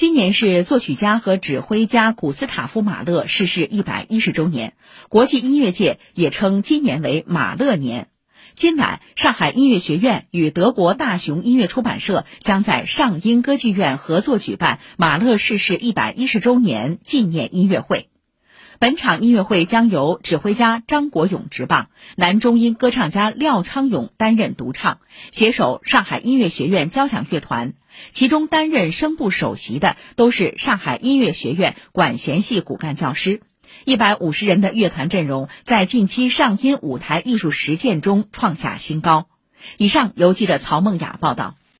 今年是作曲家和指挥家古斯塔夫·马勒逝世一百一十周年，国际音乐界也称今年为马勒年。今晚，上海音乐学院与德国大熊音乐出版社将在上音歌剧院合作举办马勒逝世一百一十周年纪念音乐会。本场音乐会将由指挥家张国勇执棒，男中音歌唱家廖昌永担任独唱，携手上海音乐学院交响乐团。其中担任声部首席的都是上海音乐学院管弦系骨干教师。一百五十人的乐团阵容在近期上音舞台艺术实践中创下新高。以上由记者曹梦雅报道。